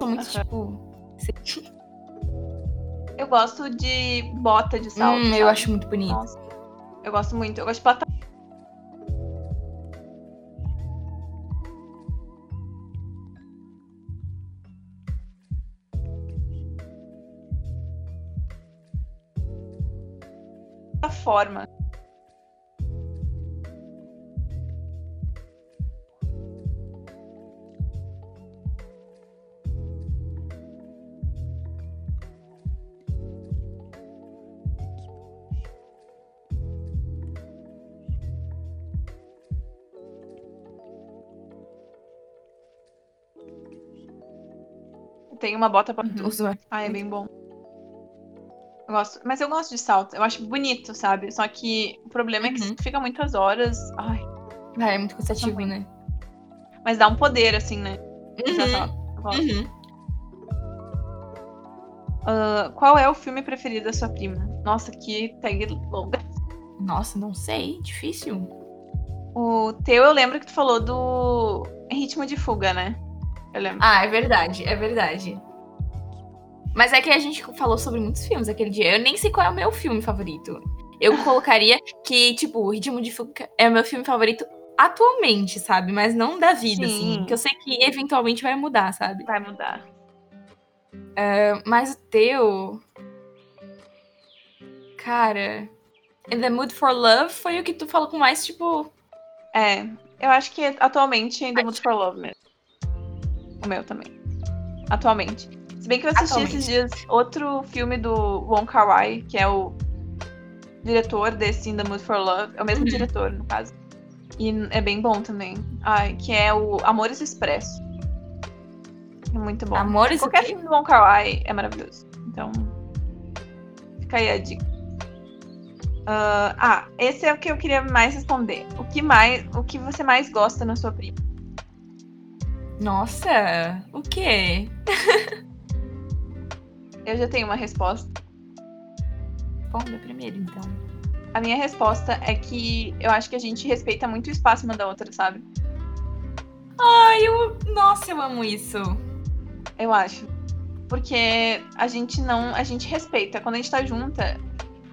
muito, Aham. tipo. Eu gosto de bota de salto. hum, eu acho muito bonito. Nossa. Eu gosto muito. Eu gosto de bota. forma. Uma bota pra tudo. Uso- Ah, é bem bom. Eu gosto. Mas eu gosto de salto. Eu acho bonito, sabe? Só que o problema é que Uhum. fica muitas horas. Ai, Ah, é muito cansativo, né? mas dá um poder, assim, né? Usar Uhum, uhum. Ah, qual é o filme preferido da sua prima? Nossa, que tag longa. Nossa, não sei, difícil. O teu, eu lembro que tu falou do Ritmo de Fuga, né? Eu lembro. Ah, é verdade, é verdade. Mas é que a gente falou sobre muitos filmes aquele dia. Eu nem sei qual é o meu filme favorito. Eu colocaria que, tipo, o Ritmo de Fuga é o meu filme favorito atualmente, sabe? Mas não da vida, Sim. assim. Que eu sei que eventualmente vai mudar, sabe? Vai mudar. Mas o teu. Cara. In the Mood for Love foi o que tu falou com mais, tipo. É, eu acho que atualmente ainda Mood for Love mesmo. O meu também. Atualmente. Se bem que eu assisti Atualmente. esses dias outro filme do Wong Kar Wai, que é o diretor desse In the Mood for Love. É o mesmo Uhum. diretor, no caso. E é bem bom também. Ai, que é o Amores Expresso. É muito bom. Amores. Qualquer filme do Wong Kar Wai é maravilhoso. Então, fica aí a dica. Ah, ah, esse é o que eu queria mais responder. O que mais, o que você mais gosta na sua prima? Nossa, o quê? Eu já tenho uma resposta. Responda primeiro, então. A minha resposta é que eu acho que a gente respeita muito o espaço uma da outra, sabe? Ai, eu. Nossa, eu amo isso. Eu acho. Porque a gente não. A gente respeita. Quando a gente tá junta,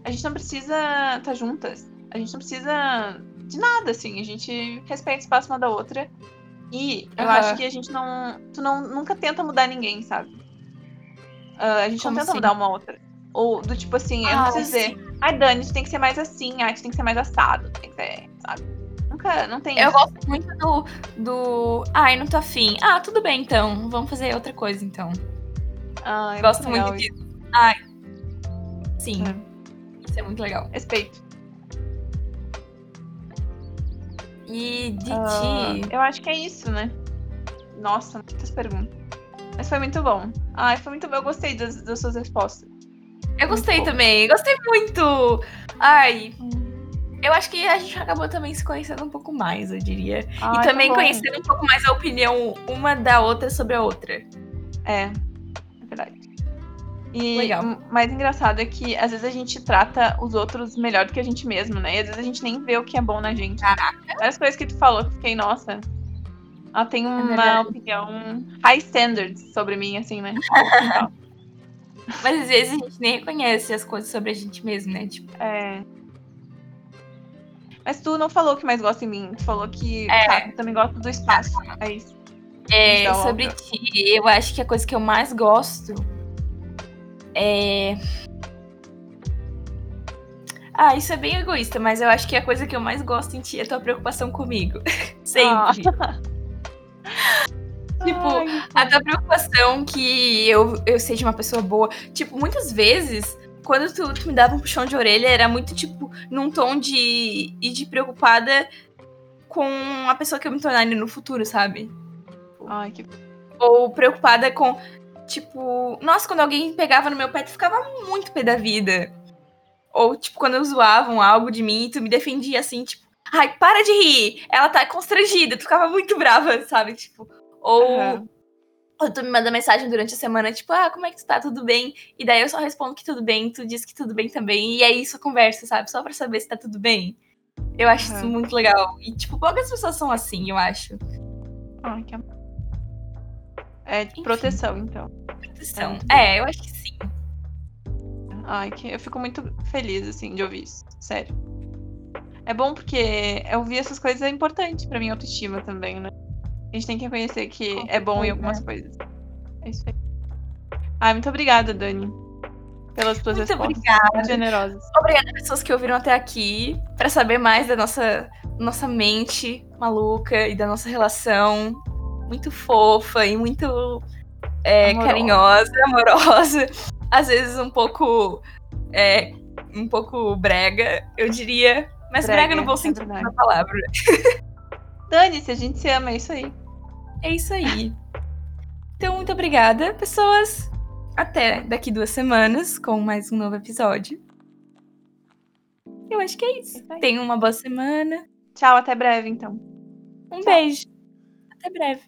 a gente não precisa estar juntas. A gente não precisa de nada, assim. A gente respeita o espaço uma da outra. E eu acho que a gente não. Tu não, nunca tenta mudar ninguém, sabe? Ah, a gente Como não tenta assim? mudar uma outra. Ou do tipo assim, eu não Ah, preciso dizer, ai Dani, tu tem que ser mais assim, ai, tu tem que ser mais assado, tem que ser, sabe? Nunca, não tem Eu isso. gosto muito do, do. Ai, não tô afim. Ah, tudo bem então. Vamos fazer outra coisa então. Ah, é gosto muito isso. disso. Ai. Sim. É. Isso é muito legal. Respeito. E de Ah, ti. eu acho que é isso, né? Nossa, muitas perguntas. Mas foi muito bom. Ai, foi muito bom. Eu gostei das, das suas respostas. Eu gostei bom. também. Gostei muito. Ai. Eu acho que a gente acabou também se conhecendo um pouco mais, eu diria. Ai, e tá também bom. conhecendo um pouco mais a opinião uma da outra sobre a outra. É, é verdade. E Legal. o mais engraçado é que às vezes a gente trata os outros melhor do que a gente mesmo, né? E às vezes a gente nem vê o que é bom na gente. Várias coisas que tu falou que fiquei, nossa. Ela tem uma verdade. opinião high standards sobre mim, assim, né? Mas às vezes a gente nem reconhece as coisas sobre a gente mesmo, né? Tipo, É. Mas tu não falou que mais gosta em mim. Tu falou que É. tá, também gosta do espaço. É isso. é, Então, sobre outra. ti, eu acho que a coisa que eu mais gosto é. Ah, isso é bem egoísta, mas eu acho que a coisa que eu mais gosto em ti é a tua preocupação comigo. Sempre. Tipo, Ai, a tua preocupação que eu, eu seja uma pessoa boa. Tipo, muitas vezes, quando tu, tu me dava um puxão de orelha, era muito, tipo, num tom de, e de preocupada com a pessoa que eu me tornar no futuro, sabe? ai, que Ou preocupada com, tipo, nossa, quando alguém pegava no meu pé, tu ficava muito pé da vida. Ou, tipo, quando zoavam algo de mim, tu me defendia assim, tipo, ai, para de rir, ela tá constrangida, tu ficava muito brava, sabe? Tipo, ou. Aham. Ou tu me manda mensagem durante a semana, tipo, ah, como é que tu tá? Tudo bem? E daí eu só respondo que tudo bem, tu diz que tudo bem também. E é isso a conversa, sabe? Só pra saber se tá tudo bem. Eu acho isso Aham. muito legal. E, tipo, poucas pessoas são assim, eu acho. Ai, que amor. É de Enfim. proteção, então. Proteção. É. É, eu acho que sim. Ai, que eu fico muito feliz, assim, de ouvir isso. Sério. É bom porque ouvir essas coisas é importante pra minha autoestima também, né? A gente tem que reconhecer que Com é bom em algumas coisas. É isso aí. Ai, muito obrigada, Dani. Pelas tuas Muito respostas. obrigada. Generosas. Obrigada, pessoas que ouviram até aqui, pra saber mais da nossa, nossa mente maluca e da nossa relação muito fofa e muito é, Amorosa. carinhosa, amorosa, às vezes um pouco é, um pouco brega, eu diria, mas brega, Brega, no bom é sentido verdade. da palavra. Dani, se a gente se ama, é isso aí. É isso aí. Então, muito obrigada, pessoas. Até daqui duas semanas com mais um novo episódio. Eu acho que é isso. Isso aí. Tenham uma boa semana. Tchau, até breve, então. Um Tchau. beijo. Até breve.